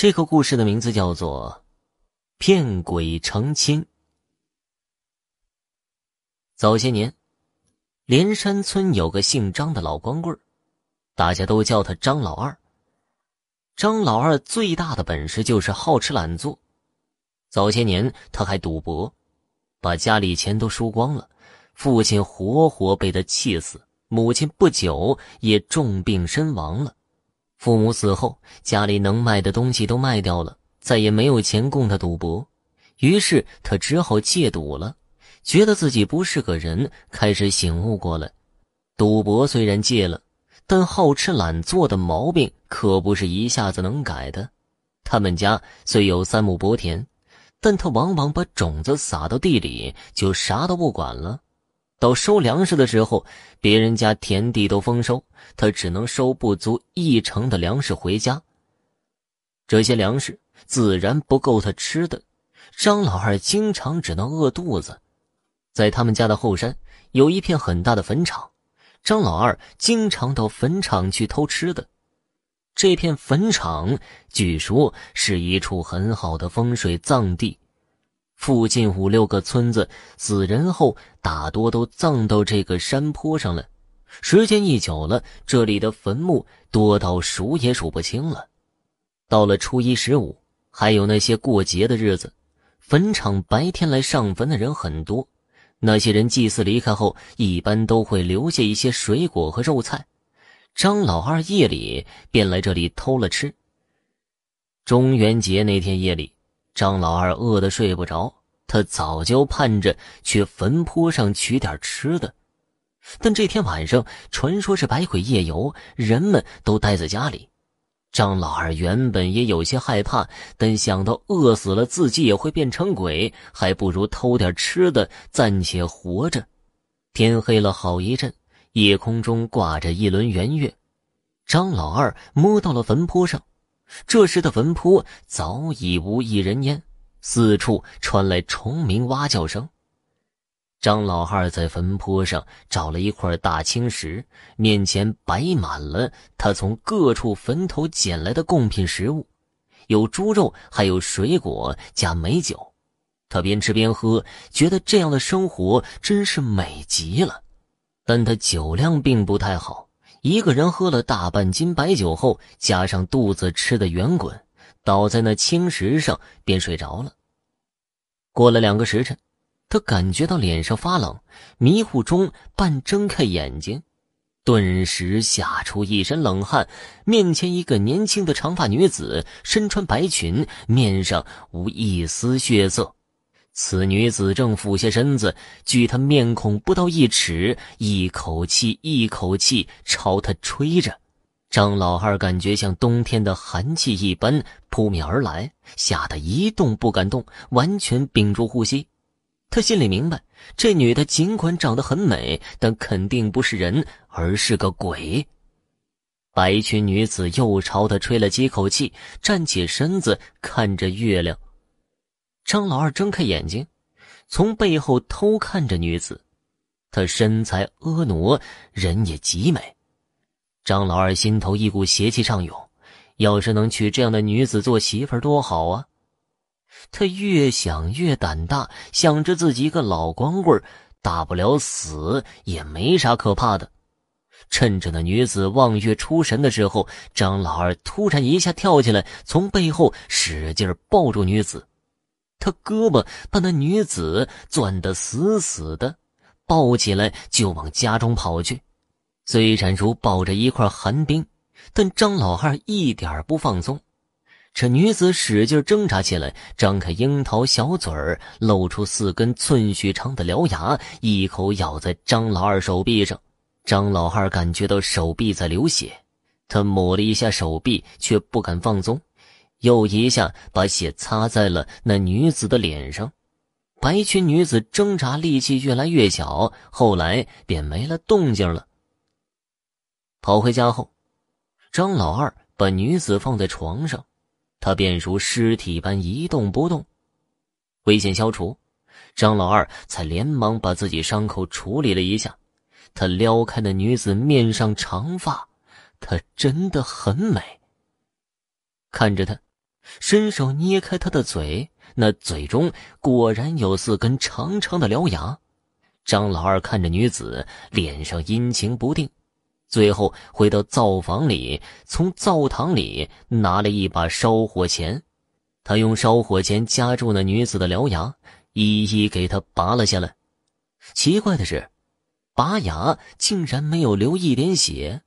这个故事的名字叫做《骗鬼成亲》。早些年，连山村有个姓张的老光棍大家都叫他张老二。张老二最大的本事就是好吃懒做。早些年，他还赌博，把家里钱都输光了，父亲活活被他气死，母亲不久也重病身亡了。父母死后，家里能卖的东西都卖掉了，再也没有钱供他赌博，于是他只好戒赌了。觉得自己不是个人，开始醒悟过来。赌博虽然戒了，但好吃懒做的毛病可不是一下子能改的。他们家虽有三亩薄田，但他往往把种子撒到地里，就啥都不管了。到收粮食的时候，别人家田地都丰收，他只能收不足一成的粮食回家。这些粮食自然不够他吃的，张老二经常只能饿肚子。在他们家的后山有一片很大的坟场，张老二经常到坟场去偷吃的。这片坟场据说是一处很好的风水葬地。附近五六个村子死人后，大多都葬到这个山坡上了。时间一久了，这里的坟墓多到数也数不清了。到了初一十五，还有那些过节的日子，坟场白天来上坟的人很多。那些人祭祀离开后，一般都会留下一些水果和肉菜。张老二夜里便来这里偷了吃。中元节那天夜里。张老二饿得睡不着，他早就盼着去坟坡上取点吃的。但这天晚上，传说是百鬼夜游，人们都待在家里。张老二原本也有些害怕，但想到饿死了自己也会变成鬼，还不如偷点吃的暂且活着。天黑了好一阵，夜空中挂着一轮圆月。张老二摸到了坟坡上。这时的坟坡早已无一人烟，四处传来虫鸣蛙叫声。张老二在坟坡上找了一块大青石，面前摆满了他从各处坟头捡来的贡品食物，有猪肉，还有水果加美酒。他边吃边喝，觉得这样的生活真是美极了。但他酒量并不太好。一个人喝了大半斤白酒后，加上肚子吃的圆滚，倒在那青石上便睡着了。过了两个时辰，他感觉到脸上发冷，迷糊中半睁开眼睛，顿时吓出一身冷汗。面前一个年轻的长发女子，身穿白裙，面上无一丝血色。此女子正俯下身子，距他面孔不到一尺，一口气一口气朝他吹着。张老二感觉像冬天的寒气一般扑面而来，吓得一动不敢动，完全屏住呼吸。他心里明白，这女的尽管长得很美，但肯定不是人，而是个鬼。白裙女子又朝他吹了几口气，站起身子，看着月亮。张老二睁开眼睛，从背后偷看着女子，她身材婀娜，人也极美。张老二心头一股邪气上涌，要是能娶这样的女子做媳妇多好啊！他越想越胆大，想着自己一个老光棍大不了死，也没啥可怕的。趁着那女子望月出神的时候，张老二突然一下跳起来，从背后使劲抱住女子。他胳膊把那女子攥得死死的，抱起来就往家中跑去。虽然如抱着一块寒冰，但张老二一点不放松。这女子使劲挣扎起来，张开樱桃小嘴儿，露出四根寸许长的獠牙，一口咬在张老二手臂上。张老二感觉到手臂在流血，他抹了一下手臂，却不敢放松。又一下把血擦在了那女子的脸上，白裙女子挣扎力气越来越小，后来便没了动静了。跑回家后，张老二把女子放在床上，她便如尸体般一动不动。危险消除，张老二才连忙把自己伤口处理了一下。他撩开那女子面上长发，她真的很美。看着她。伸手捏开他的嘴，那嘴中果然有四根长长的獠牙。张老二看着女子，脸上阴晴不定，最后回到灶房里，从灶堂里拿了一把烧火钳，他用烧火钳夹住那女子的獠牙，一一给她拔了下来。奇怪的是，拔牙竟然没有流一点血。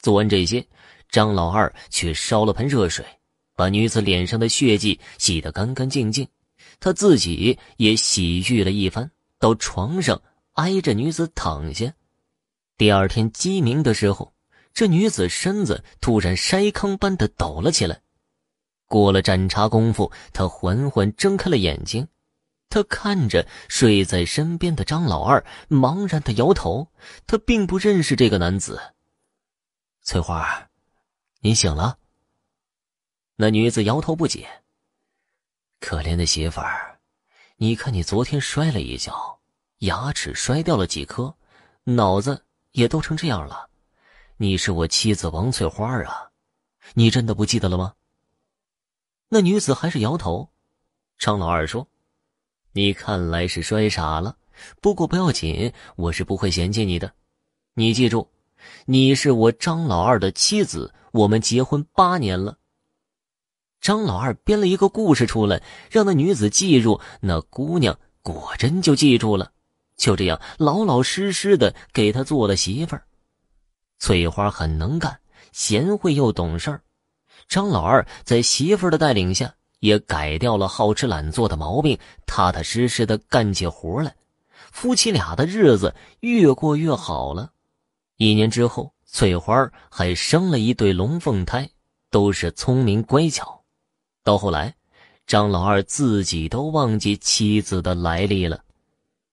做完这些，张老二却烧了盆热水。把女子脸上的血迹洗得干干净净，他自己也洗浴了一番，到床上挨着女子躺下。第二天鸡鸣的时候，这女子身子突然筛糠般的抖了起来。过了盏茶功夫，她缓缓睁开了眼睛，她看着睡在身边的张老二，茫然的摇头。她并不认识这个男子。翠花，你醒了。那女子摇头不解。可怜的媳妇儿，你看你昨天摔了一跤，牙齿摔掉了几颗，脑子也都成这样了。你是我妻子王翠花啊，你真的不记得了吗？那女子还是摇头。张老二说：“你看来是摔傻了，不过不要紧，我是不会嫌弃你的。你记住，你是我张老二的妻子，我们结婚八年了。”张老二编了一个故事出来，让那女子记住。那姑娘果真就记住了，就这样老老实实的给他做了媳妇儿。翠花很能干，贤惠又懂事儿。张老二在媳妇儿的带领下，也改掉了好吃懒做的毛病，踏踏实实的干起活来。夫妻俩的日子越过越好了。一年之后，翠花还生了一对龙凤胎，都是聪明乖巧。到后来，张老二自己都忘记妻子的来历了。